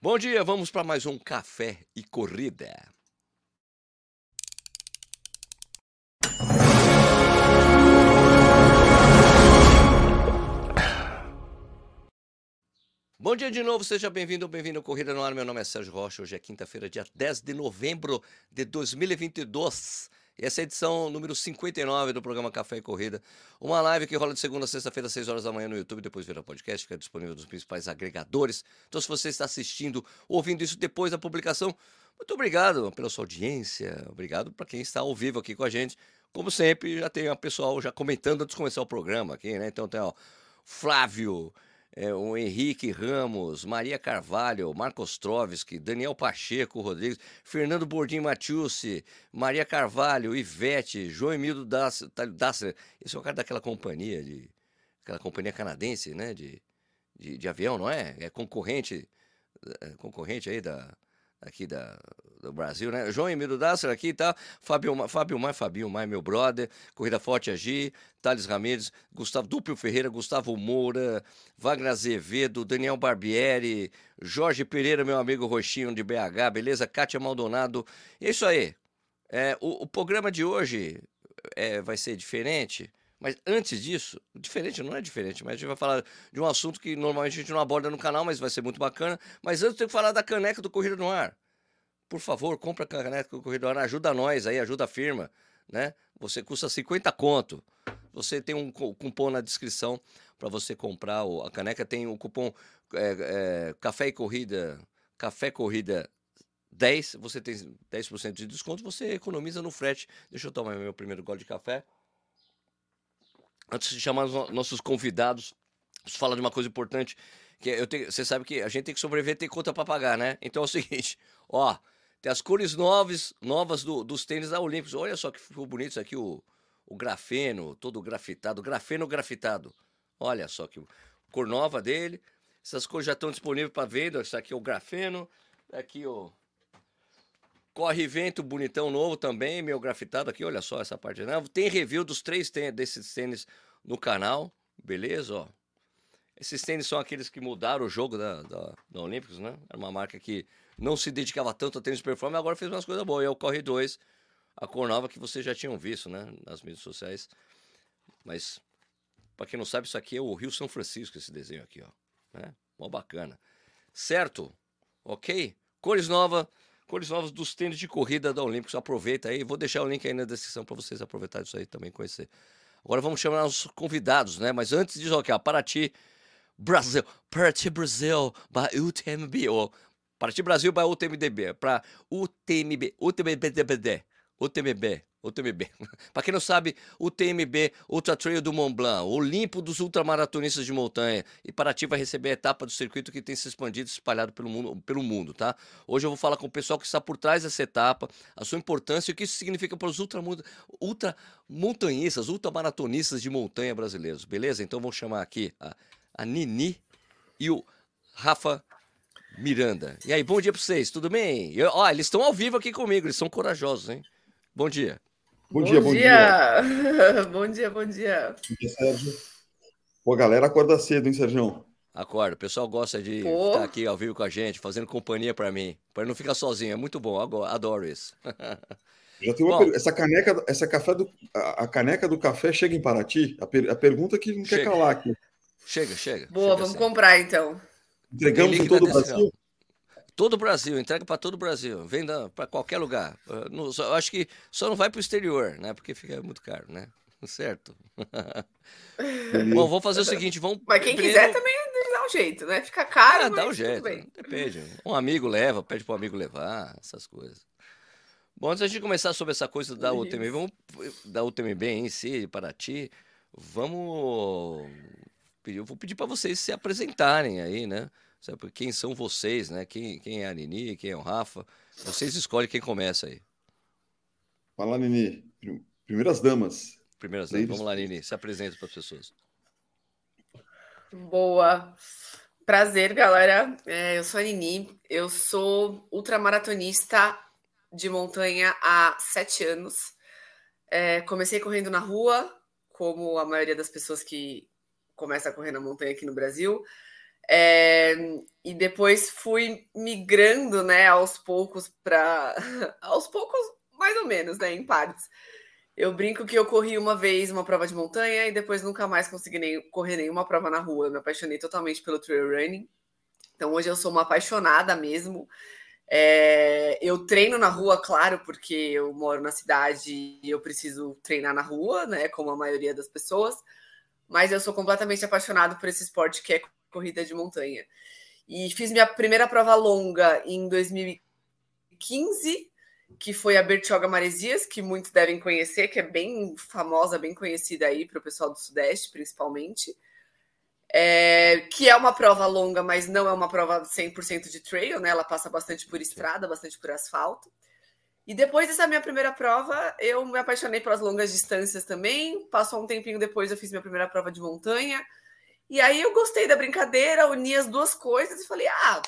Bom dia, vamos para mais um Café e Corrida. Bom dia de novo, seja bem-vindo ou bem-vindo ao Corrida no Ar. Meu nome é Sérgio Rocha. Hoje é quinta-feira, dia 10 de novembro de 2022. Essa é a edição número 59 do programa Café e Corrida. Uma live que rola de segunda a sexta-feira, às 6 horas da manhã no YouTube, depois vira podcast, é disponível nos principais agregadores. Então, se você está assistindo, ouvindo isso depois da publicação, muito obrigado pela sua audiência. Obrigado para quem está ao vivo aqui com a gente. Como sempre, já tem o pessoal já comentando antes de começar o programa aqui, né? Então tem, ó, Flávio, é, o Henrique Ramos, Maria Carvalho, Marcos Trovski, Daniel Pacheco Rodrigues, Fernando Bordim Matiusi, Maria Carvalho, Ivete, João Emildo Dassler. Esse é o cara daquela companhia, de, aquela companhia canadense, né? De, de, de avião, não é? É concorrente, é concorrente aí da, aqui da, do Brasil, né? João Emílio Dasser aqui, tá? Fábio, Fábio Mai, Fabio Mai, meu brother, Corrida Forte Agir, Thales Ramirez, Gustavo Duplo Ferreira, Gustavo Moura, Wagner Azevedo, Daniel Barbieri, Jorge Pereira, meu amigo Roxinho de BH, beleza? Kátia Maldonado. É isso aí. É, o, o programa de hoje é, vai ser diferente. Mas antes disso, diferente não é diferente, mas a gente vai falar de um assunto que normalmente a gente não aborda no canal, mas vai ser muito bacana. Mas antes tem que falar da caneca do Corrida no Ar. Por favor, compra a caneca do Corrida no Ar, ajuda nós aí, ajuda a firma, né? Você custa 50 conto. Você tem um cupom na descrição para você comprar a caneca. Tem o cupom é, é, Café e Corrida, Café Corrida 10, você tem 10% de desconto, você economiza no frete. Deixa eu tomar meu primeiro gole de café antes de chamar os nossos convidados, preciso falar de uma coisa importante. Que eu tenho, você sabe que a gente tem que sobreviver tem conta para pagar, né? Então é o seguinte, ó, tem as cores novas, novas do, dos tênis da Olímpicos. Olha só que ficou bonito isso aqui, o, o grafeno, todo grafitado, grafeno grafitado. Olha só que cor nova dele. Essas cores já estão disponíveis para venda. Isso aqui é o grafeno. Aqui o Corre Vento, bonitão novo também, meu grafitado aqui, olha só essa parte. Né? Tem review dos três tênis, desses tênis no canal, beleza? Ó. Esses tênis são aqueles que mudaram o jogo da, da, da Olímpicos, né? Era uma marca que não se dedicava tanto a tênis performance, agora fez umas coisas boas. E é o Corre 2, a cor nova que vocês já tinham visto, né? Nas mídias sociais. Mas, para quem não sabe, isso aqui é o Rio São Francisco, esse desenho aqui, ó. Né? Mó bacana. Certo? Ok? Cores novas cores novas dos tênis de corrida da Olímpicos. Aproveita aí, vou deixar o link aí na descrição para vocês aproveitarem isso aí também, conhecer. Agora vamos chamar os convidados, né? Mas antes disso, aqui, ó, Paraty, Brasil, Paraty Brasil, by UTMB, ou Paraty Brasil by UTMB, para UTMB, UTMB, UTMB, UTMB. Para quem não sabe, o TMB, Ultra Trail do Mont Blanc, o Olimpo dos ultramaratonistas de montanha. E Paraty vai receber a etapa do circuito que tem se expandido e espalhado pelo mundo, pelo mundo, tá? Hoje eu vou falar com o pessoal que está por trás dessa etapa, a sua importância e o que isso significa para os ultra, ultra ultramaratonistas de montanha brasileiros, beleza? Então vou chamar aqui a, a Nini e o Rafa Miranda. E aí, bom dia para vocês, tudo bem? Eu, ó, eles estão ao vivo aqui comigo, eles são corajosos, hein? Bom dia. Bom, bom dia, bom dia. dia. bom dia, bom dia. Bom dia, Sérgio. Pô, galera acorda cedo, hein, Sérgio? Acorda. O pessoal gosta de Pô. estar aqui ao vivo com a gente, fazendo companhia para mim. Para não ficar sozinho. É muito bom. Adoro isso. Já tem uma bom, essa caneca, essa café do, a, caneca do café chega em Paraty? A, per, a pergunta que não chega. quer calar aqui. Chega, chega. Boa, chega vamos assim. comprar então. Entregamos em todo o Brasil? Todo o Brasil, entrega para todo o Brasil, venda para qualquer lugar. Eu ah, acho que só não vai para o exterior, né? Porque fica muito caro, né? Certo. Bom, vamos fazer o seguinte, vamos. Mas quem primeiro... quiser também dá um jeito, né? Fica caro. Ah, dá um jeito. Depende. Um amigo leva, pede para o amigo levar, essas coisas. Bom, antes de começar sobre essa coisa da UTMB, vamos da UTMB em si, para ti, vamos eu vou pedir para vocês se apresentarem aí, né? Sabe, quem são vocês, né? Quem, quem é a Nini, quem é o Rafa? Vocês escolhem quem começa aí. Fala, Nini. Primeiras damas. Primeiras damas. Vamos lá, Nini. Se apresenta para as pessoas. Boa. Prazer, galera. É, eu sou a Nini. Eu sou ultramaratonista de montanha há sete anos. É, comecei correndo na rua, como a maioria das pessoas que começa a correr na montanha aqui no Brasil. É, e depois fui migrando, né, aos poucos para aos poucos, mais ou menos, né, em partes. Eu brinco que eu corri uma vez uma prova de montanha e depois nunca mais consegui nem, correr nenhuma prova na rua. Eu me apaixonei totalmente pelo trail running. Então hoje eu sou uma apaixonada mesmo. É, eu treino na rua, claro, porque eu moro na cidade e eu preciso treinar na rua, né, como a maioria das pessoas. Mas eu sou completamente apaixonado por esse esporte que é corrida de montanha. E fiz minha primeira prova longa em 2015, que foi a Bertioga Maresias, que muitos devem conhecer, que é bem famosa, bem conhecida aí para o pessoal do Sudeste, principalmente. É, que é uma prova longa, mas não é uma prova 100% de trail, né? Ela passa bastante por estrada, bastante por asfalto. E depois dessa minha primeira prova, eu me apaixonei pelas longas distâncias também. Passou um tempinho depois, eu fiz minha primeira prova de montanha. E aí eu gostei da brincadeira, uni as duas coisas e falei: ah,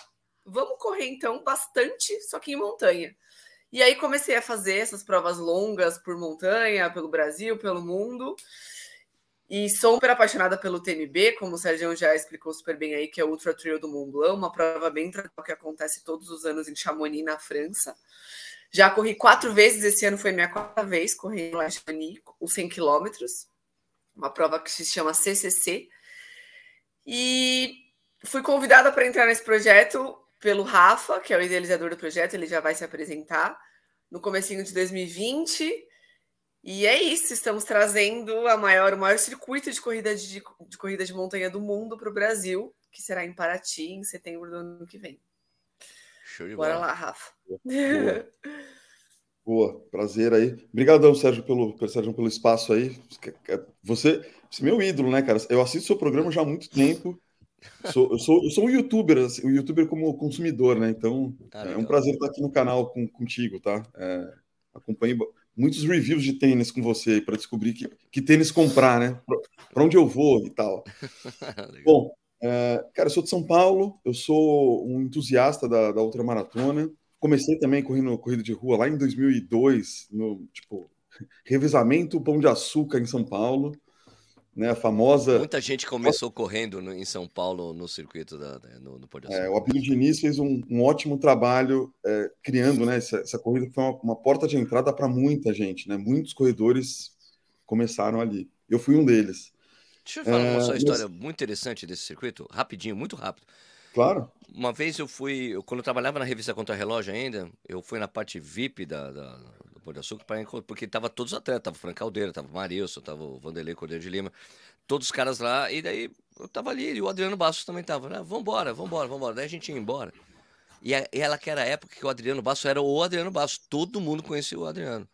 vamos correr então bastante, só que em montanha. E aí comecei a fazer essas provas longas por montanha, pelo Brasil, pelo mundo. E sou super apaixonada pelo TMB, como o Sérgio já explicou super bem aí, que é o Ultra Trail do Mont Blanc, uma prova bem tradicional que acontece todos os anos em Chamonix, na França. Já corri quatro vezes, esse ano foi minha quarta vez correndo lá em Chamonix, os 100 quilômetros. Uma prova que se chama CCC, e fui convidada para entrar nesse projeto pelo Rafa, que é o idealizador do projeto, ele já vai se apresentar no comecinho de 2020. E é isso, estamos trazendo a maior, o maior circuito de corrida de, de corrida de montanha do mundo para o Brasil, que será em Paraty em setembro do ano que vem. Show de Bora bola. lá, Rafa. Boa. Boa. prazer aí. Obrigadão, Sérgio, pelo, Sérgio, pelo espaço aí. Você, você é meu ídolo, né, cara? Eu assisto seu programa já há muito tempo. Sou, eu, sou, eu sou um youtuber, assim, um youtuber como consumidor, né? Então ah, é um prazer estar aqui no canal com, contigo, tá? É, acompanho muitos reviews de tênis com você para descobrir que, que tênis comprar, né? Para onde eu vou e tal. Bom, é, cara, eu sou de São Paulo, eu sou um entusiasta da, da ultramaratona. Comecei também correndo corrida de rua lá em 2002, no tipo revezamento Pão de Açúcar em São Paulo né? A famosa. Muita gente começou correndo no, em São Paulo no circuito da, no, no Pão de Açúcar. É, o Abílio Diniz fez um, um ótimo trabalho é, criando né, essa, essa, corrida que foi uma, uma porta de entrada para muita gente, né? Muitos corredores começaram ali. Eu fui um deles. Deixa eu falar é, uma só história mas... muito interessante desse circuito, rapidinho, muito rápido. Claro. Uma vez eu fui, quando eu trabalhava na revista Contra Relógio ainda, eu fui na parte VIP da, da do Pão de Açúcar, pra, porque tava todos os atletas, tava o Frank Caldeira, tava o Marilson, tava o Vanderlei Cordeiro de Lima, todos os caras lá, e daí eu tava ali, e o Adriano Bastos também tava, né? Vambora, vambora, vambora. Daí a gente ia embora. E, a, e ela que era a época que o Adriano Bastos era o Adriano Bastos, todo mundo conhecia o Adriano.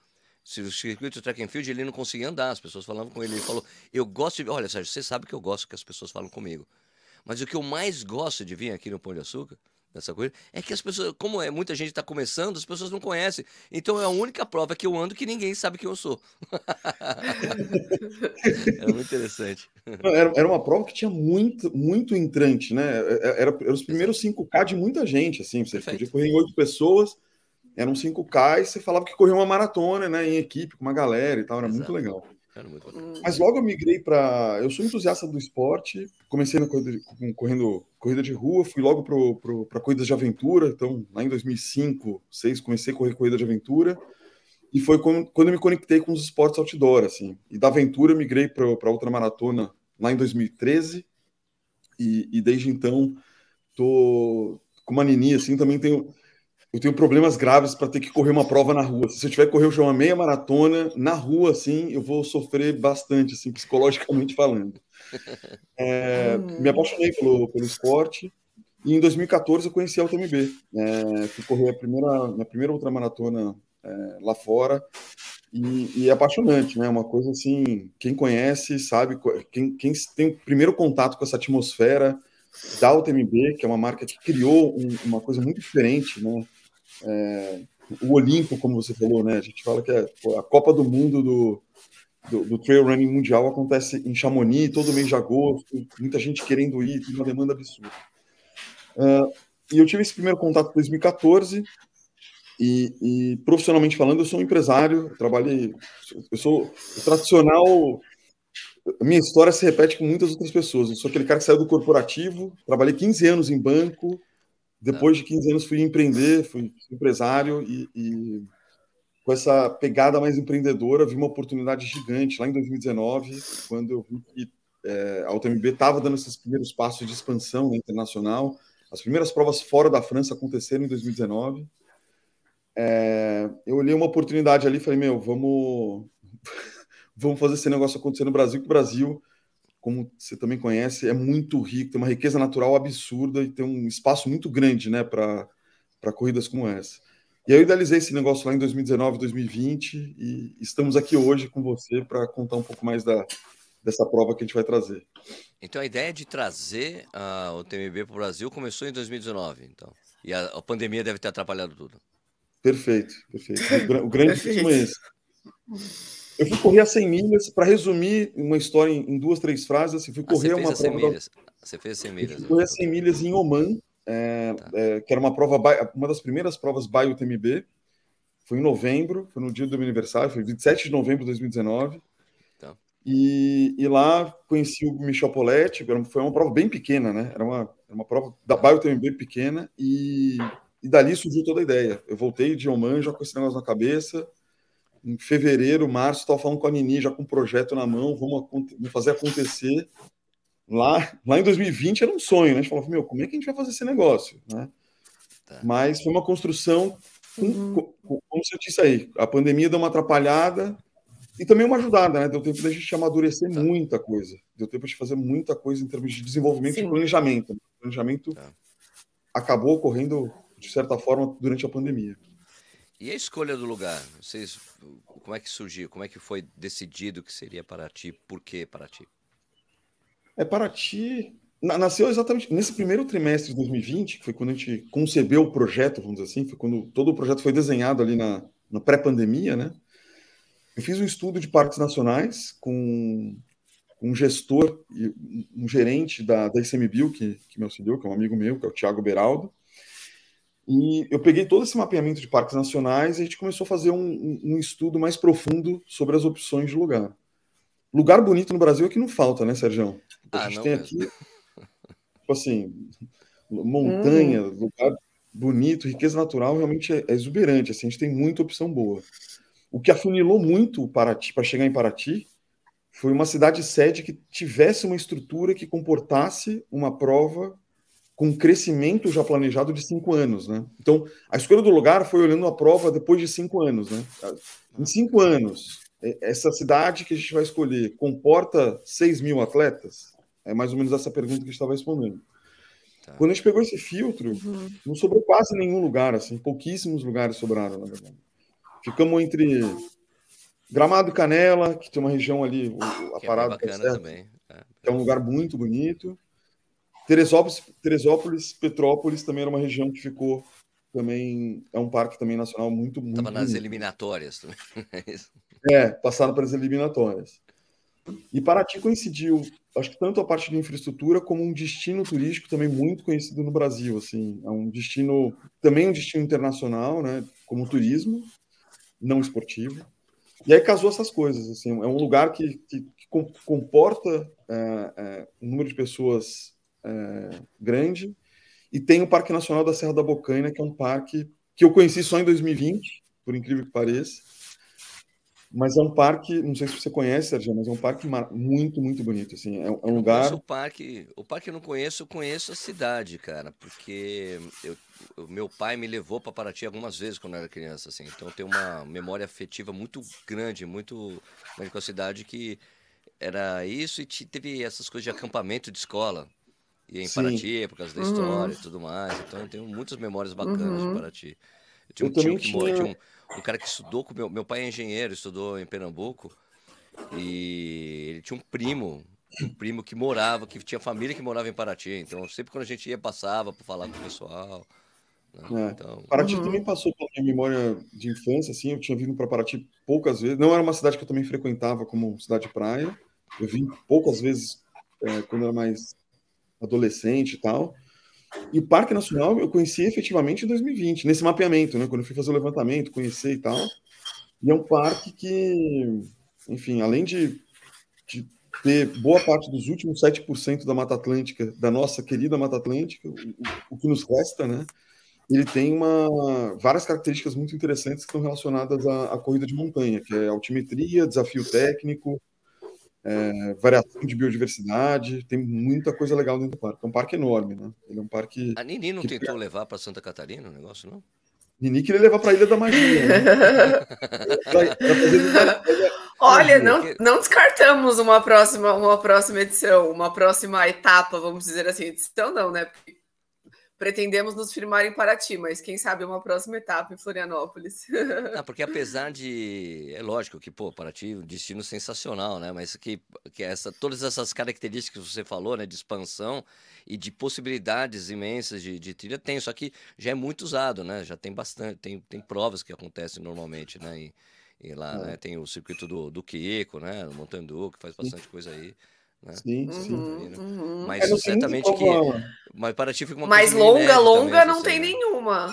O circuito track and field ele não conseguia andar, as pessoas falavam com ele, ele falou: "Eu gosto de, olha, Sérgio, você sabe que eu gosto que as pessoas falam comigo. Mas o que eu mais gosto de vir aqui no Pão de Açúcar dessa coisa, é que as pessoas, como é, muita gente está começando, as pessoas não conhecem. Então é a única prova que eu ando que ninguém sabe quem eu sou. era muito interessante. Era, era uma prova que tinha muito, muito entrante, né? É, é, era, era os primeiros 5K de muita gente, assim. Você Perfeito. podia correr em oito pessoas, eram 5K e você falava que corria uma maratona, né? Em equipe, com uma galera e tal, era Exato. muito legal. Mas logo eu migrei para. Eu sou entusiasta do esporte, comecei na corrida, correndo corrida de rua, fui logo para corridas de aventura. Então, lá em 2005, 2006, comecei a correr corrida de aventura. E foi quando, quando eu me conectei com os esportes outdoor, assim. E da aventura eu migrei para outra maratona lá em 2013. E, e desde então, tô com uma nini, assim, também tenho eu tenho problemas graves para ter que correr uma prova na rua. Se eu tiver que correr uma meia maratona na rua, assim, eu vou sofrer bastante, assim, psicologicamente falando. É, hum. me apaixonei pelo, pelo esporte e em 2014 eu conheci a UTMB. É, fui correr a primeira, minha primeira ultramaratona é, lá fora e, e, é apaixonante, né? Uma coisa assim, quem conhece sabe, quem, quem tem o primeiro contato com essa atmosfera da UTMB, que é uma marca que criou um, uma coisa muito diferente, né? É, o Olimpo, como você falou, né? A gente fala que é a Copa do Mundo do, do, do, trail running mundial acontece em Chamonix todo mês de agosto, muita gente querendo ir, tem uma demanda absurda. Uh, e eu tive esse primeiro contato em 2014 e, e, profissionalmente falando, eu sou um empresário, eu trabalhei, eu sou tradicional minha história se repete com muitas outras pessoas. Eu sou aquele cara que saiu do corporativo, trabalhei 15 anos em banco, depois de 15 anos fui empreender, fui empresário e, e com essa pegada mais empreendedora, vi uma oportunidade gigante lá em 2019, quando eu vi que é, a UTMB estava dando esses primeiros passos de expansão né, internacional. As primeiras provas fora da França aconteceram em 2019. É, eu olhei uma oportunidade ali e falei, meu, vamos, vamos fazer esse negócio acontecer no Brasil, que o Brasil, como você também conhece, é muito rico, tem uma riqueza natural absurda e tem um espaço muito grande né, para corridas como essa. E aí eu idealizei esse negócio lá em 2019, 2020 e estamos aqui hoje com você para contar um pouco mais da, dessa prova que a gente vai trazer. Então a ideia de trazer uh, o TMB para o Brasil começou em 2019, então. E a, a, pandemia deve ter atrapalhado tudo. Perfeito, perfeito. O, o grande problema é esse. Eu fui correr a 100 milhas, para resumir uma história em, duas, três frases, assim, fui ah, correr uma prova. Milhas. Você fez 100 milhas. Eu fui correr a 100 milhas em Oman, é, tá. é, que era uma prova, uma das primeiras provas by UTMB. Foi em novembro, foi no dia do meu aniversário, foi 27 de novembro de 2019. Tá. E, e, lá conheci o Michel Poletti, foi uma prova bem pequena, né? Era uma, uma prova da by UTMB pequena e, e dali surgiu toda a ideia. Eu voltei de Oman já com esse negócio na cabeça. Em fevereiro, março, estava falando com a Nini, já com um projeto na mão, vamos, vamos fazer acontecer. Lá, lá em 2020 era um sonho, né? A gente falava, meu, como é que a gente vai fazer esse negócio? Né? Tá. Mas foi uma construção, uhum. com, como você disse aí, a pandemia deu uma atrapalhada e também uma ajudada, né? Deu tempo da gente amadurecer tá. muita coisa. Deu tempo de fazer muita coisa em termos de desenvolvimento Sim. e planejamento. O planejamento tá. acabou ocorrendo, de certa forma, durante a pandemia. E a escolha do lugar? Vocês, como é que surgiu? Como é que foi decidido que seria Paraty? Por que Paraty? É Paraty nasceu exatamente nesse primeiro trimestre de 2020, que foi quando a gente concebeu o projeto, vamos dizer assim, foi quando todo o projeto foi desenhado ali na, na pré-pandemia, né? Eu fiz um estudo de parques nacionais com um gestor um gerente da, da ICMBio, que, que me auxiliou, que é um amigo meu, que é o Thiago Beraldo. E eu peguei todo esse mapeamento de parques nacionais e a gente começou a fazer um, um, estudo mais profundo sobre as opções de lugar. Lugar bonito no Brasil é que não falta, né, Sérgio? A ah, gente tem aqui, tipo assim, montanha, hum. lugar bonito, riqueza natural, realmente é, é, exuberante. Assim, a gente tem muita opção boa. O que afunilou muito Paraty para chegar em Paraty foi uma cidade sede que tivesse uma estrutura que comportasse uma prova com crescimento já planejado de cinco anos, né? Então, a escolha do lugar foi olhando a prova depois de cinco anos, né? Em cinco anos, essa cidade que a gente vai escolher comporta 6 mil atletas? É mais ou menos essa pergunta que a gente estava respondendo. Tá. Quando a gente pegou esse filtro, uhum. não sobrou quase nenhum lugar, assim, pouquíssimos lugares sobraram, na verdade. Ficamos entre Gramado e Canela, que tem uma região ali, a que é parada é bacana também. É, é um lugar muito bonito. Teresópolis, Teresópolis, Petrópolis também era uma região que ficou também é um parque também nacional muito muito. Estava nas eliminatórias. É, é, passaram pelas eliminatórias. E Paraty coincidiu, acho que tanto a parte de infraestrutura como um destino turístico também muito conhecido no Brasil, assim, é um destino também um destino internacional, né, como turismo, não esportivo. E aí casou essas coisas, assim, é um lugar que, que, que comporta é, é, um número de pessoas é, grande e tem o Parque Nacional da Serra da Bocaina, que é um parque que eu conheci só em 2020, por incrível que pareça, mas é um parque, não sei se você conhece, Sérgio, mas é um parque muito, muito bonito. Assim, é, é um lugar. O parque, o parque eu não conheço, eu conheço a cidade, cara, porque eu, meu pai me levou para Paraty algumas vezes quando eu era criança, assim. Então eu tenho uma memória afetiva muito grande, muito grande com a cidade que era isso e teve essas coisas de acampamento de escola. E em Sim. Paraty, por causa da história uhum. e tudo mais. Então eu tenho muitas memórias bacanas uhum. de Paraty. Eu tinha um eu tio que tinha... tinha um, um, cara que estudou com meu, meu pai é engenheiro, estudou em Pernambuco. E ele tinha um primo, um primo que morava, que tinha família que morava em Paraty. Então, sempre quando a gente ia, passava para falar com o pessoal. Né? É. Então... Paraty uhum. também passou pela minha memória de infância, assim. Eu tinha vindo para Paraty poucas vezes. Não era uma cidade que eu também frequentava como cidade praia. Eu vim poucas vezes é, quando era mais adolescente e tal. E o Parque Nacional eu conheci efetivamente em 2020, nesse mapeamento, né? Quando eu fui fazer o levantamento, conhecer e tal. E é um parque que, enfim, além de, de ter boa parte dos últimos 7% da Mata Atlântica, da nossa querida Mata Atlântica, o, o, que nos resta, né? Ele tem uma, várias características muito interessantes que estão relacionadas à, à corrida de montanha, que é altimetria, desafio técnico, é, variação de biodiversidade, tem muita coisa legal dentro do parque. É um parque enorme, né? Ele é um parque. A Nini não tentou levar para Santa Catarina o negócio, não? Nini queria levar para a Ilha da Magia. Né? pra, pra Olha, não, não descartamos uma próxima, uma próxima edição, uma próxima etapa, vamos dizer assim. Edição não, né? Pretendemos nos firmar em Paraty, mas quem sabe uma próxima etapa em Florianópolis. Não, porque apesar de. É lógico que, pô, Paraty é um destino sensacional, né? Mas que, que essa, todas essas características que você falou, né? De expansão e de possibilidades imensas de, de trilha tem, só que já é muito usado, né? Já tem bastante, tem, tem provas que acontecem normalmente, né? E, e lá é. né, tem o circuito do, do Kiko, né? O Montandu, que faz bastante coisa aí. Né? Sim, sim. Uhum, uhum. Mas é, certamente que. Mas para ti fica uma Mas longa, longa não tem né? nenhuma.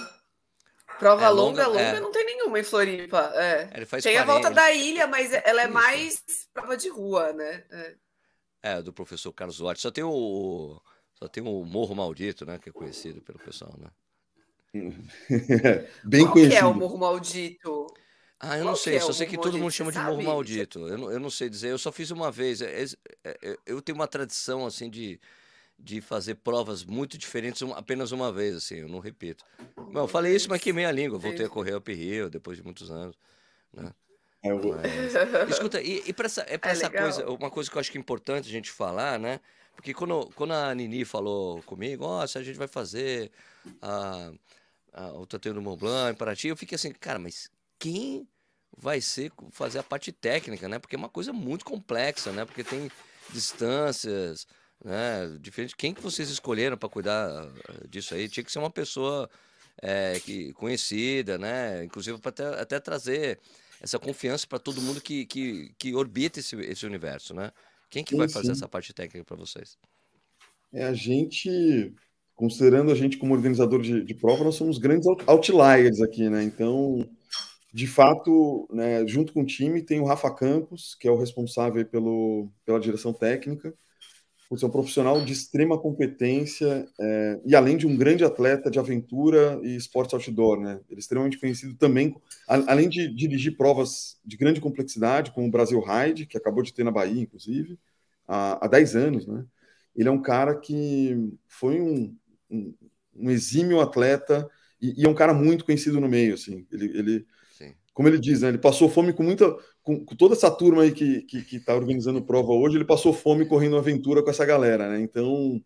Prova é, longa, longa, longa é. não tem nenhuma em Floripa. É. tem 40, a volta da ilha, mas ela é Isso. mais prova de rua, né? É. é, do professor Carlos Duarte. Só tem o. Só tem o Morro Maldito, né? Que é conhecido pelo pessoal, né? Bem Qual conhecido. que é o Morro Maldito? Ah, eu Qual não sei, é só sei que todo mundo chama de Morro Maldito. Eu não, eu não sei dizer, eu só fiz uma vez. É, é, é, eu tenho uma tradição, assim, de, de fazer provas muito diferentes apenas uma vez, assim, eu não repito. Bom, eu falei isso, mas queimei a língua. Voltei a correr up Rio depois de muitos anos, né? É. Mas, escuta, e, e para essa, é pra é essa coisa, uma coisa que eu acho que é importante a gente falar, né? Porque quando, quando a Nini falou comigo, ó, oh, se a gente vai fazer a, a, o Tateio do Mont Blanc em Paraty, eu fiquei assim, cara, mas quem vai ser fazer a parte técnica, né? Porque é uma coisa muito complexa, né? Porque tem distâncias, né? Diferente. Quem que vocês escolheram para cuidar eh, disso aí? Tinha que ser uma pessoa é, que conhecida, né? Inclusive para até, até, trazer essa confiança para todo mundo que, que, que orbita esse, esse universo, né? Quem que sim, vai fazer sim. essa parte técnica para vocês? É a gente, considerando a gente como organizador de, de prova, nós somos grandes outliers aqui, né? Então de fato, né, junto com o time, tem o Rafa Campos, que é o responsável pelo, pela direção técnica, por ser um profissional de extrema competência é, e além de um grande atleta de aventura e esportes outdoor, né? Ele é extremamente conhecido também, além de dirigir provas de grande complexidade, como o Brasil Ride, que acabou de ter na Bahia, inclusive, há, há 10 anos, né? Ele é um cara que foi um, um, um exímio atleta e, e, é um cara muito conhecido no meio, assim. Ele, ele como ele diz, né, ele passou fome com muita. Com, com toda essa turma aí que está que, que tá organizando prova hoje, ele passou fome correndo aventura com essa galera, né? Então,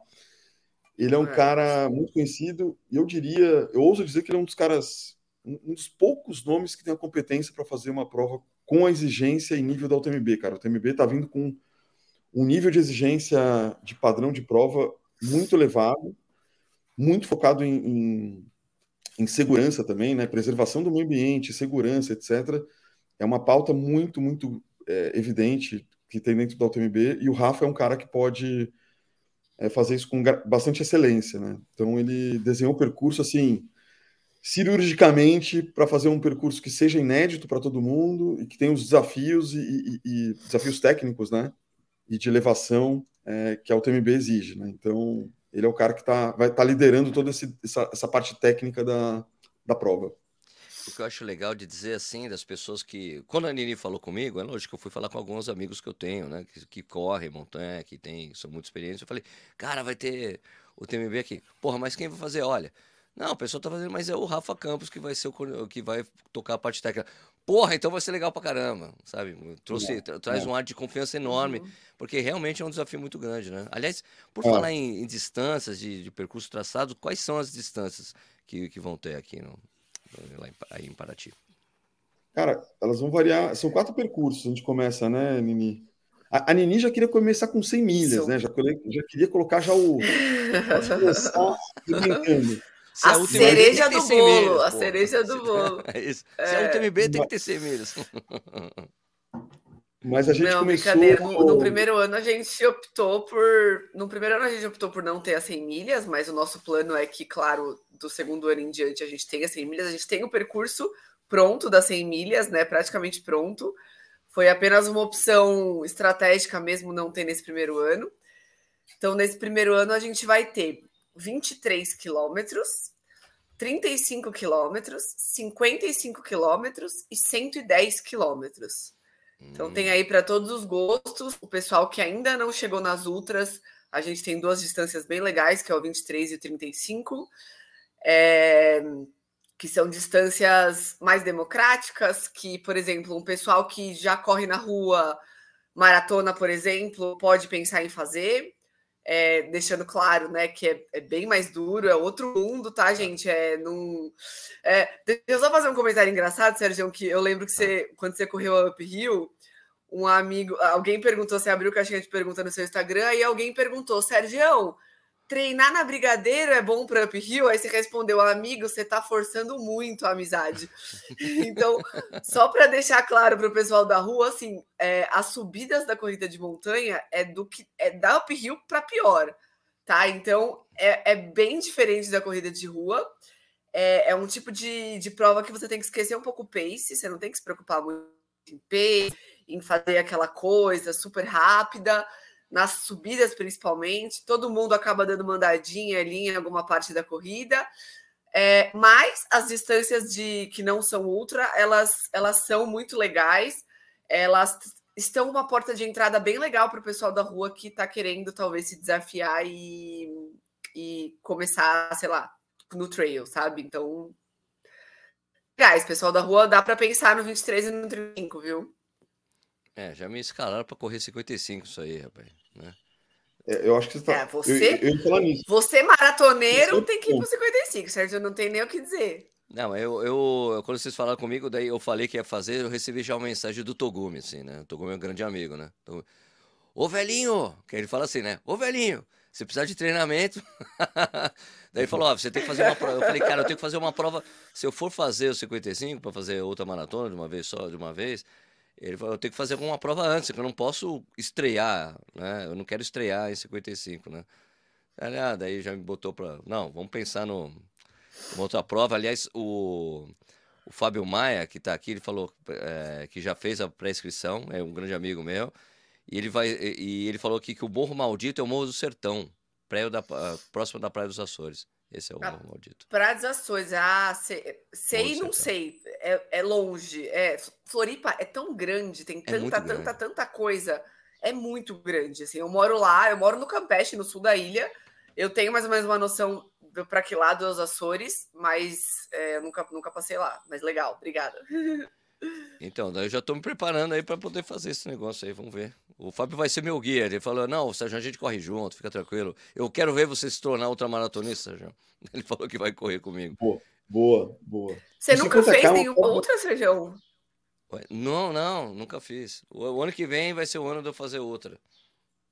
ele é um é. cara muito conhecido, e eu diria, eu ouso dizer que ele é um dos caras, um dos poucos nomes que tem a competência para fazer uma prova com a exigência e nível da UTMB, cara. O UTMB está vindo com um nível de exigência de padrão de prova muito elevado, muito focado em, em em segurança também, né? Preservação do meio ambiente, segurança, etc. É uma pauta muito, muito é, evidente que tem dentro da UTMB e o Rafa é um cara que pode é, fazer isso com bastante excelência, né? Então ele desenhou um percurso assim cirurgicamente para fazer um percurso que seja inédito para todo mundo e que tenha os desafios e, e, e, desafios técnicos, né? E de elevação é, que a UTMB exige, né? Então ele é o cara que tá, vai estar tá liderando toda esse, essa, essa parte técnica da, da prova. O que eu acho legal de dizer assim, das pessoas que. Quando a Nini falou comigo, é lógico que eu fui falar com alguns amigos que eu tenho, né? Que, que correm montanha, que tem, são muito experientes. Eu falei, cara, vai ter o TMB aqui. Porra, mas quem vai fazer? Olha. Não, a pessoa tá fazendo, mas é o Rafa Campos que vai ser o que vai tocar a parte técnica. Porra, então vai ser legal pra caramba, sabe? Trouxe, é, traz um ar de confiança enorme, uhum. porque realmente é um desafio muito grande, né? Aliás, por é. falar em, em, distâncias de, de, percurso traçado, quais são as distâncias que, que vão ter aqui no, lá em, aí em Paraty? Cara, elas vão variar. São quatro percursos. A gente começa, né, Nini? A, a Nini já queria começar com 100 milhas, né? Já, já queria colocar já o. começar brincando. Se a, a cereja do bolo, a cereja do bolo. É isso. Se é, é UTMB, tem que ter 100 milhas. Mas a gente não, começou... brincadeira. No, no, primeiro ano a gente optou por... No primeiro ano a gente optou por não ter as 100 milhas, mas o nosso plano é que, claro, do segundo ano em diante a gente tenha 100 milhas. A gente tem o percurso pronto das 100 milhas, né? Praticamente pronto. Foi apenas uma opção estratégica mesmo não ter nesse primeiro ano. Então, nesse primeiro ano, a gente vai ter 23 quilômetros, 35 quilômetros, 55 quilômetros e 110 quilômetros. Então, tem aí para todos os gostos. O pessoal que ainda não chegou nas ultras, a gente tem duas distâncias bem legais, que é o 23 e o 35. É, que são distâncias mais democráticas, que, por exemplo, um pessoal que já corre na rua, maratona, por exemplo, pode pensar em fazer. É, deixando claro, né, que é, é, bem mais duro, é outro mundo, tá, gente? É num. É, deixa eu só fazer um comentário engraçado, Sérgio, que eu lembro que você, quando você correu a Uphill, um amigo, alguém perguntou, você abriu caixinha de pergunta no seu Instagram, e alguém perguntou, Sérgio, treinar na Brigadeiro é bom para uphill? Aí você respondeu, amigo, você está forçando muito a amizade. então, só para deixar claro para o pessoal da rua, assim, é, as subidas da corrida de montanha é do que é da uphill para pior, tá? Então, é, é, bem diferente da corrida de rua. É, é um tipo de, de prova que você tem que esquecer um pouco o pace, você não tem que se preocupar muito em pace, em fazer aquela coisa super rápida nas subidas principalmente, todo mundo acaba dando mandadinha ali em alguma parte da corrida. É, mas as distâncias de que não são ultra, elas, elas são muito legais. Elas estão uma porta de entrada bem legal para o pessoal da rua que está querendo talvez se desafiar e, e começar, sei lá, no trail, sabe? Então, guys, pessoal da rua, dá para pensar no 23 e no 35, viu? É, já me escalaram para correr 55 isso aí, rapaz, né? É, eu acho que você tá... É, você, eu, eu nisso. você maratoneiro tem que ir pro 55, certo? Não tem nem o que dizer. Não, eu, eu, quando vocês falaram comigo, daí eu falei que ia fazer, eu recebi já uma mensagem do Togumi, assim, né? O Togumi é um grande amigo, né? Então, Ô velhinho! Que ele fala assim, né? Ô velhinho, você precisa de treinamento. daí ele falou, ó, você tem que fazer uma prova. Eu falei, cara, eu tenho que fazer uma prova. Se eu for fazer o 55 para fazer outra maratona de uma vez só, de uma vez, ele falou, eu tenho que fazer alguma prova antes, que eu não posso estrear, né? Eu não quero estrear em 55, né? Ah, daí já me botou para, não, vamos pensar no uma outra prova. Aliás, o, o Fábio Maia, que está aqui, ele falou é, que já fez a pré-inscrição, é um grande amigo meu, e ele vai e ele falou aqui que o Morro Maldito é o Morro do Sertão, praia da, próximo da Praia dos Açores. Esse é o ah, maldito. Dos Açores, ah, sei, sei não sei. É, é, longe. É, Floripa é tão grande, tem tanta, é tanta, grande. tanta coisa. É muito grande. Assim, eu moro lá, eu moro no Campeche, no sul da ilha. Eu tenho mais ou menos uma noção para que lado é os Açores, mas é, eu nunca, nunca passei lá. Mas legal, obrigada. Então, daí eu já estou me preparando aí para poder fazer esse negócio aí, vamos ver. O Fábio vai ser meu guia. Ele falou: Não, Sérgio, a gente corre junto, fica tranquilo. Eu quero ver você se tornar ultramaratonista, Sérgio. Ele falou que vai correr comigo. Boa, boa, boa. Você nunca fez nenhuma outra, Sérgio? Não, não, nunca fiz. O, ano que vem vai ser o ano de eu fazer outra.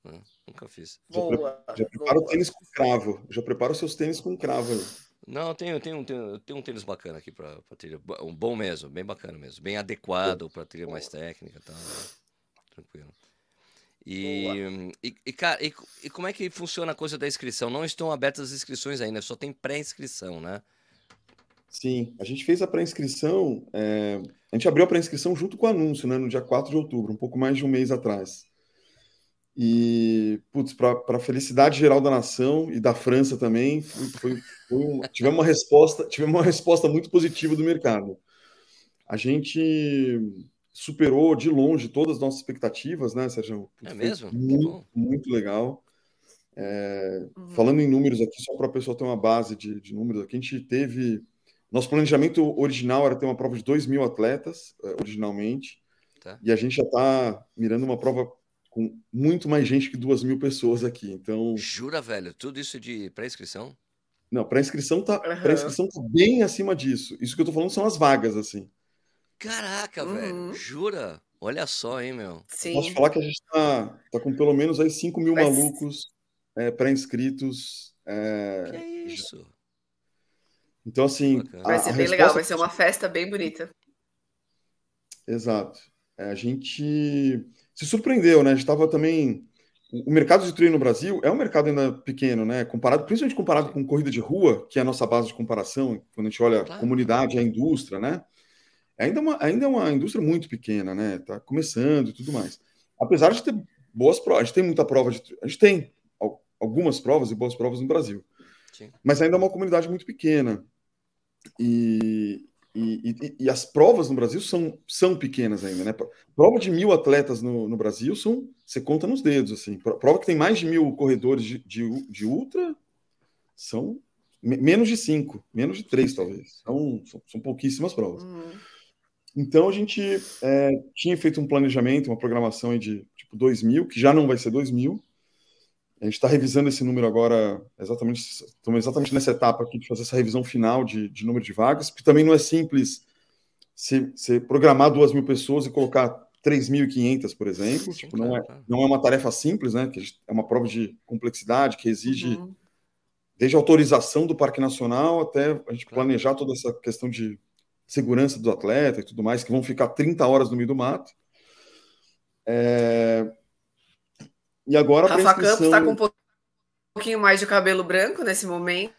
Não, nunca fiz. Boa. Já, já prepara o tênis com cravo. Já prepara os seus tênis com cravo aí. Não, tenho, tenho, tenho, tenho um tênis bacana aqui para trilha. Um bom mesmo, bem bacana mesmo. Bem adequado para trilha mais técnica e tal. Né? Tranquilo. E, e, e, cara, e, e, como é que funciona a coisa da inscrição? Não estão abertas as inscrições ainda, só tem pré-inscrição, né? Sim, a gente fez a pré-inscrição, é, a gente abriu a pré-inscrição junto com o anúncio, né, no dia 4 de outubro, um pouco mais de um mês atrás. E, putz, para a felicidade geral da nação e da França também, foi, foi, foi um, tivemos, uma resposta, tivemos uma resposta muito positiva do mercado. A gente superou de longe todas as nossas expectativas, né, Sérgio? É mesmo? Muito, muito legal. É, uhum. Falando em números aqui, só para a pessoa ter uma base de, de, números aqui, a gente teve. Nosso planejamento original era ter uma prova de 2 mil atletas, é, originalmente, tá. e a gente já está mirando uma prova com muito mais gente que 2 mil pessoas aqui. Então. Jura, velho? Tudo isso de pré-inscrição? Não, pré-inscrição tá, uhum. pré tá bem acima disso. Isso que eu tô falando são as vagas, assim. Caraca, uhum. velho, jura? Olha só, hein, meu. Sim. Posso falar que a gente tá, tá com pelo menos aí 5 mil Mas... malucos é, pré-inscritos. É... Que é isso? Então, assim. Vai ser bem legal, vai ser uma festa bem bonita. Exato. É, a gente se surpreendeu, né? A gente estava também. O mercado de treino no Brasil é um mercado ainda pequeno, né? Comparado, principalmente comparado com corrida de rua, que é a nossa base de comparação, quando a gente olha claro. a comunidade, a indústria, né? ainda é uma, ainda é uma indústria muito pequena, né? Tá começando e tudo mais. Apesar de ter boas provas, a gente tem muita prova de. A gente tem algumas provas e boas provas no Brasil. Sim. Mas ainda é uma comunidade muito pequena. E, e, e, e, as provas no Brasil são, são pequenas ainda, né? Prova de mil atletas no, no Brasil são. Você conta nos dedos, assim. Prova que tem mais de mil corredores de, de, de ultra são menos de cinco, menos de três, talvez. São, são, são pouquíssimas provas. Uhum. Então a gente é, tinha feito um planejamento, uma programação de tipo 2 mil, que já não vai ser 2 mil. A gente está revisando esse número agora, exatamente, estamos exatamente nessa etapa aqui de fazer essa revisão final de, de número de vagas, porque também não é simples se, se programar duas mil pessoas e colocar 3.500, por exemplo. Sim, tipo, não, é, não é uma tarefa simples, né? Que é uma prova de complexidade que exige uhum. desde autorização do Parque Nacional até a gente planejar toda essa questão de segurança do atleta e tudo mais, que vão ficar 30 horas no meio do mato. É... E agora Rafa Campos está com um pouquinho mais de cabelo branco nesse momento.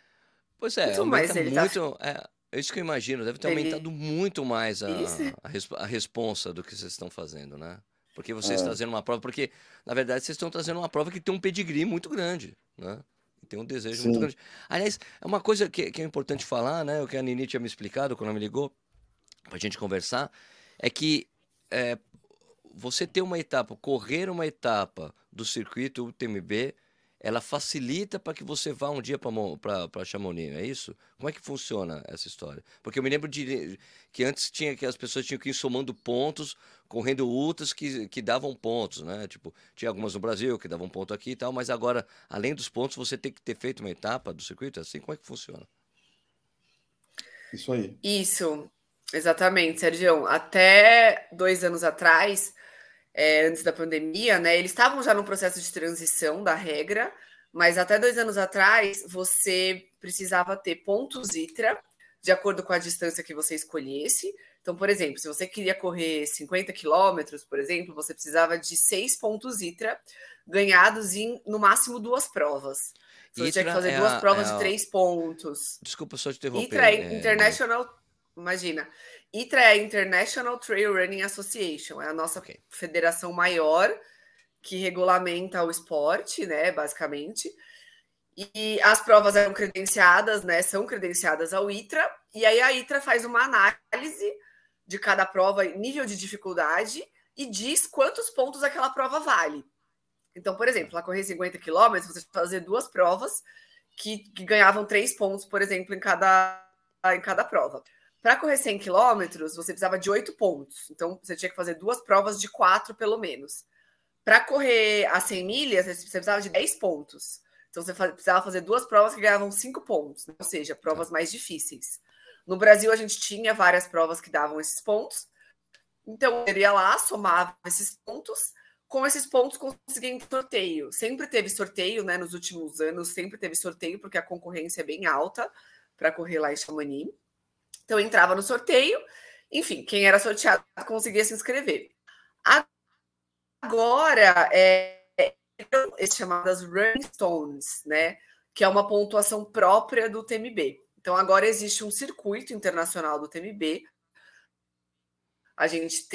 Pois é, muito mais ele tá muito, tá... é, é isso que eu imagino, deve ter ele... aumentado muito mais a, a, a responsa do que vocês estão fazendo, né? Porque vocês é. trazendo uma prova, porque na verdade vocês estão trazendo uma prova que tem um pedigree muito grande, né? Tem um desejo Sim. muito grande. Aliás, é uma coisa que, que, é importante falar, né? O que a Nini tinha me explicado quando ela me ligou pra gente conversar, é que é, você ter uma etapa, correr uma etapa do circuito UTMB, ela facilita para que você vá um dia para Chamonix, é isso? Como é que funciona essa história? Porque eu me lembro de que antes tinha que as pessoas tinham que ir somando pontos, correndo ultras que, que davam pontos, né? Tipo, tinha algumas no Brasil que davam ponto aqui e tal, mas agora, além dos pontos, você tem que ter feito uma etapa do circuito, é assim como é que funciona? Isso aí. Isso, exatamente, Sérgio. Até dois anos atrás, é, antes da pandemia, né? Eles estavam já no processo de transição da regra, mas até dois anos atrás você precisava ter pontos ITRA de acordo com a distância que você escolhesse. Então, por exemplo, se você queria correr 50 quilômetros, por exemplo, você precisava de seis pontos ITRA ganhados em no máximo duas provas. Então, você tinha que fazer é duas a, provas é de três pontos. Desculpa só te interromper. ITRA é International, imagina. ITRA é a International Trail Running Association, é a nossa okay. federação maior que regulamenta o esporte, né, basicamente. E as provas eram credenciadas, né, são credenciadas ao ITRA, e aí a ITRA faz uma análise de cada prova, nível de dificuldade, e diz quantos pontos aquela prova vale. Então, por exemplo, ela correr 50 quilômetros, você fazer duas provas que, que ganhavam três pontos, por exemplo, em cada, em cada prova. Para correr 100 quilômetros, você precisava de 8 pontos. Então, você tinha que fazer duas provas de 4, pelo menos. Para correr a 100 milhas, você precisava de 10 pontos. Então, você precisava fazer duas provas que ganhavam 5 pontos, né? ou seja, provas mais difíceis. No Brasil, a gente tinha várias provas que davam esses pontos. Então, eu iria lá, somava esses pontos. Com esses pontos, conseguia sorteio. Sempre teve sorteio, né? Nos últimos anos, sempre teve sorteio, porque a concorrência é bem alta para correr lá em Chamonix. Então entrava no sorteio, enfim, quem era sorteado conseguia se inscrever. Agora, é, é chamadas Running Stones, né? Que é uma pontuação própria do TMB. Então agora existe um circuito internacional do TMB. A gente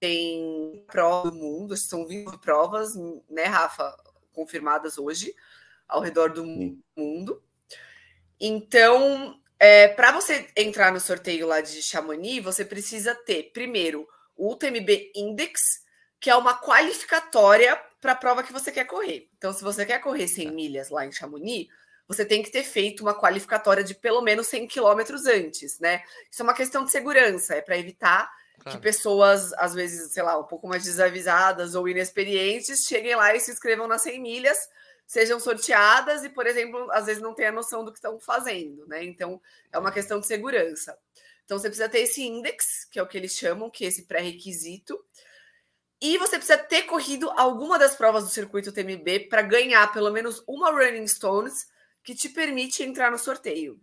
tem prova do mundo, são 20 provas, né, Rafa, confirmadas hoje ao redor do mundo. Então, é, para você entrar no sorteio lá de Chamonix, você precisa ter, primeiro, o UTMB Index, que é uma qualificatória para a prova que você quer correr. Então, se você quer correr 100 tá. milhas lá em Chamonix, você tem que ter feito uma qualificatória de pelo menos 100 quilômetros antes, né? Isso é uma questão de segurança, é para evitar claro. que pessoas, às vezes, sei lá, um pouco mais desavisadas ou inexperientes, cheguem lá e se inscrevam nas 100 milhas sejam sorteadas e, por exemplo, às vezes não tem a noção do que estão fazendo, né? Então, é uma questão de segurança. Então, você precisa ter esse index, que é o que eles chamam, que é esse pré-requisito. E você precisa ter corrido alguma das provas do circuito TMB para ganhar pelo menos uma Running Stones que te permite entrar no sorteio.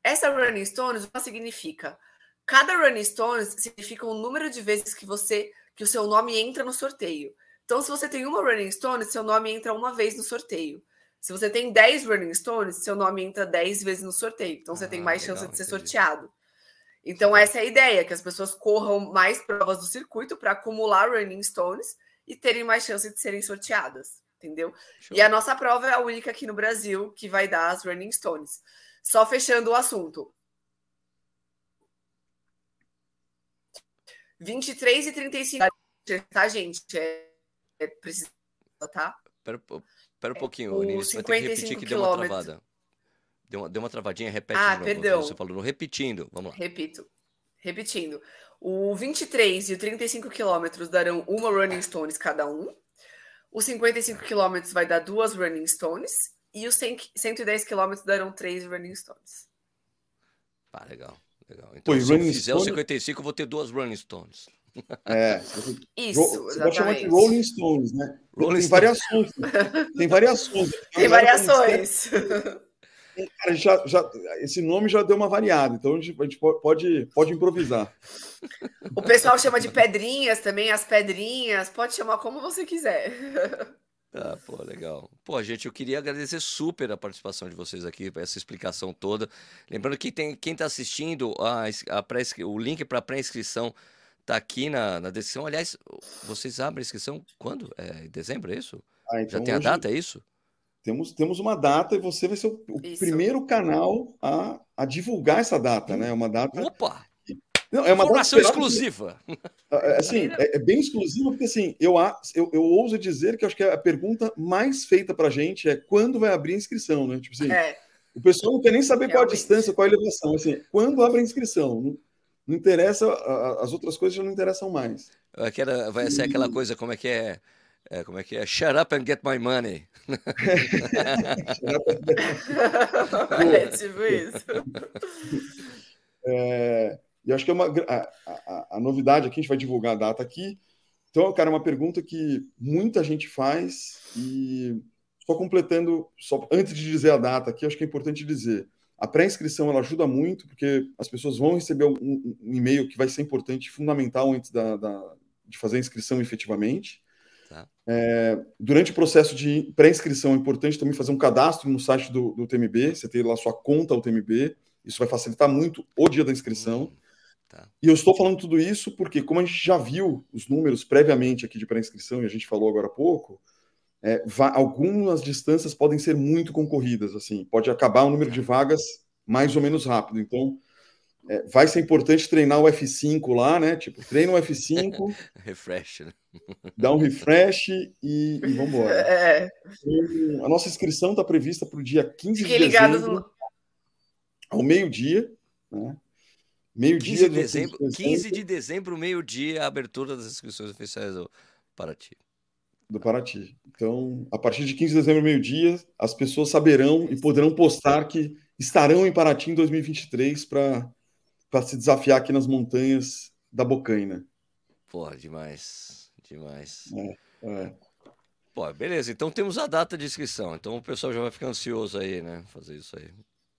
Essa Running Stones, o que significa? Cada Running Stones significa o número de vezes que você que o seu nome entra no sorteio. Então, se você tem uma Running Stone, seu nome entra uma vez no sorteio. Se você tem 10 Running Stones, seu nome entra 10 vezes no sorteio. Então, você ah, tem mais legal, chance de ser entendi. sorteado. Então, essa é a ideia, que as pessoas corram mais provas do circuito para acumular running stones e terem mais chance de serem sorteadas, entendeu? Show. E a nossa prova é a única aqui no Brasil que vai dar as running stones. Só fechando o assunto. 23 e 35, tá, gente? É, é precisa, tá? Pera, pera um pouquinho, é, Nini, você vai ter que repetir que deu uma travada. Deu uma, deu uma travadinha, repete ah, de perdão. Você falou, repetindo, vamos lá. Repito, repetindo. O 23 e o 35 quilômetros darão uma Running Stones cada um. Os 55 quilômetros vai dar duas Running Stones. E os 100, 110 quilômetros darão três Running Stones. Ah, legal. legal. Então, Pô, se eu fizer Stone... o 55, eu vou ter duas Running Stones. É. Isso, Você pode chamar de Rolling Stones, né? Rolling tem, variações. Tem variações. Tem variações. Cara, já, já, esse nome já deu uma variada, então a gente, a gente pode, pode improvisar. O pessoal chama de pedrinhas também, as pedrinhas, pode chamar como você quiser. Ah, pô, legal. Pô, gente, eu queria agradecer super a participação de vocês aqui, essa explicação toda. Lembrando que tem, quem está assistindo, a, a pré, o link para pré-inscrição está aqui na, na descrição. Aliás, vocês abrem a inscrição quando? É em dezembro, é isso? Ah, então Já tem a data, é isso? temos, temos uma data e você vai ser o, o primeiro canal a, a divulgar essa data, né? É uma data. Opa! Não, é uma Informação exclusiva. É, é, assim, é, é, bem exclusiva, porque assim, eu, eu, eu ouso dizer que acho que a pergunta mais feita para a gente é quando vai abrir a inscrição, né? Tipo assim, é. o pessoal não quer nem saber Realmente. qual a distância, qual a elevação. Assim, quando abre a inscrição? Não, interessa, as outras coisas já não interessam mais. Aquela, vai ser aquela coisa, como é que é? É, como é que é? Shut up and get my money. é tipo isso. É, e acho que é uma a, a, a, novidade aqui, a gente vai divulgar a data aqui. Então, cara, é uma pergunta que muita gente faz e só completando, só antes de dizer a data aqui, acho que é importante dizer. A pré-inscrição ela ajuda muito, porque as pessoas vão receber um, um e-mail que vai ser importante, fundamental antes da, da, de fazer a inscrição efetivamente. Tá. É, durante o processo de pré-inscrição é importante também fazer um cadastro no site do, do TMB, você ter lá sua conta UTMB, isso vai facilitar muito o dia da inscrição. Hum, tá. E eu estou falando tudo isso porque, como a gente já viu os números previamente aqui de pré-inscrição, e a gente falou agora há pouco, é, algumas distâncias podem ser muito concorridas, assim, pode acabar o número de vagas mais ou menos rápido. Então, é, vai ser importante treinar o F5 lá, né? Tipo, treina o F5. refresh, né? Dá um refresh e, e vamos embora. É. a nossa inscrição está prevista para o dia 15 Fiquei de dezembro, no... ao meio-dia, né? Meio-dia 15 de dezembro, 15 de dezembro, meio-dia, a abertura das inscrições oficiais do Paraty. Do Paraty. Então, a partir de 15 de dezembro, meio-dia, as pessoas saberão e poderão postar que estarão em Paraty em 2023 para se desafiar aqui nas montanhas da Bocaina. Porra, demais, demais. É, é. Pô, beleza, então temos a data de inscrição, então o pessoal já vai ficar ansioso aí, né, fazer isso aí.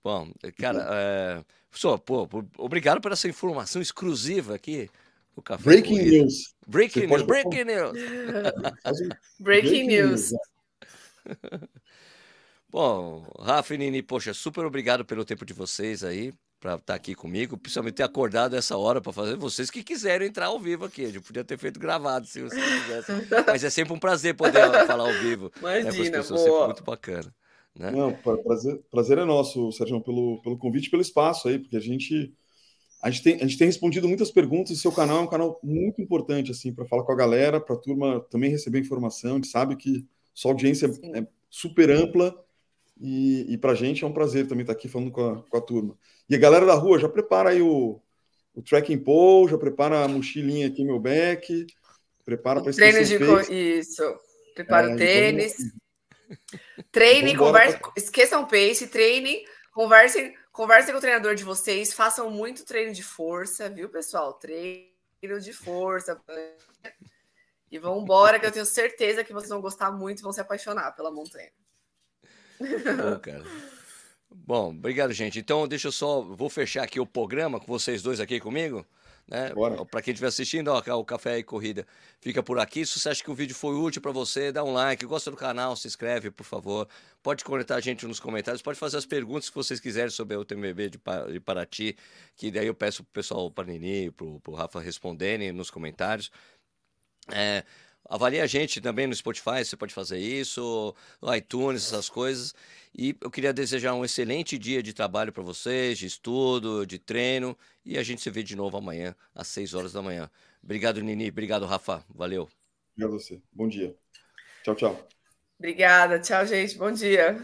Bom, cara, uhum. é... Só, pô, obrigado por essa informação exclusiva aqui. O café breaking news. Breaking news. Breaking news. breaking news. Bom, Rafa e Nini, poxa, super obrigado pelo tempo de vocês aí para estar tá aqui comigo, principalmente ter acordado essa hora para fazer. Vocês que quiserem entrar ao vivo aqui, eu podia ter feito gravado se vocês quisessem. Mas é sempre um prazer poder falar ao vivo. Imagina, né, pessoas, boa. sempre muito bacana. Né? Não, prazer, prazer é nosso, Sérgio, pelo, pelo convite, pelo espaço aí, porque a gente a gente tem, a gente tem respondido muitas perguntas. E seu canal é um canal muito importante assim para falar com a galera, para a turma também receber informação. A gente sabe que sua audiência é, é super ampla e, e para a gente é um prazer também estar aqui falando com a, com a turma. E a galera da rua, já prepara aí o, o trekking pole, já prepara a mochilinha aqui, meu back, prepara para Treino de co... Isso. Prepara é, o tênis. Treinem, converse... pra... esqueçam o pace, treinem, conversem, conversem com o treinador de vocês, façam muito treino de força, viu, pessoal? Treino de força. E vão embora, que eu tenho certeza que vocês vão gostar muito e vão se apaixonar pela montanha. Bom, cara. Bom, obrigado, gente. Então, deixa eu só, vou fechar aqui o programa com vocês dois aqui comigo. Né? Para quem estiver assistindo, ó, o Café e Corrida fica por aqui. Se você acha que o vídeo foi útil para você, dá um like, gosta do canal, se inscreve, por favor. Pode conectar a gente nos comentários, pode fazer as perguntas que vocês quiserem sobre o TMB de, de Paraty, que daí eu peço pro pessoal, para Nini, pro, pro Rafa responderem nos comentários. É, Avalie a gente também no Spotify, você pode fazer isso, no iTunes, essas coisas. E eu queria desejar um excelente dia de trabalho para vocês, de estudo, de treino. E a gente se vê de novo amanhã, às 6 horas da manhã. Obrigado, Nini. Obrigado, Rafa. Valeu. Obrigado a você. Bom dia. Tchau, tchau. Obrigada. Tchau, gente. Bom dia.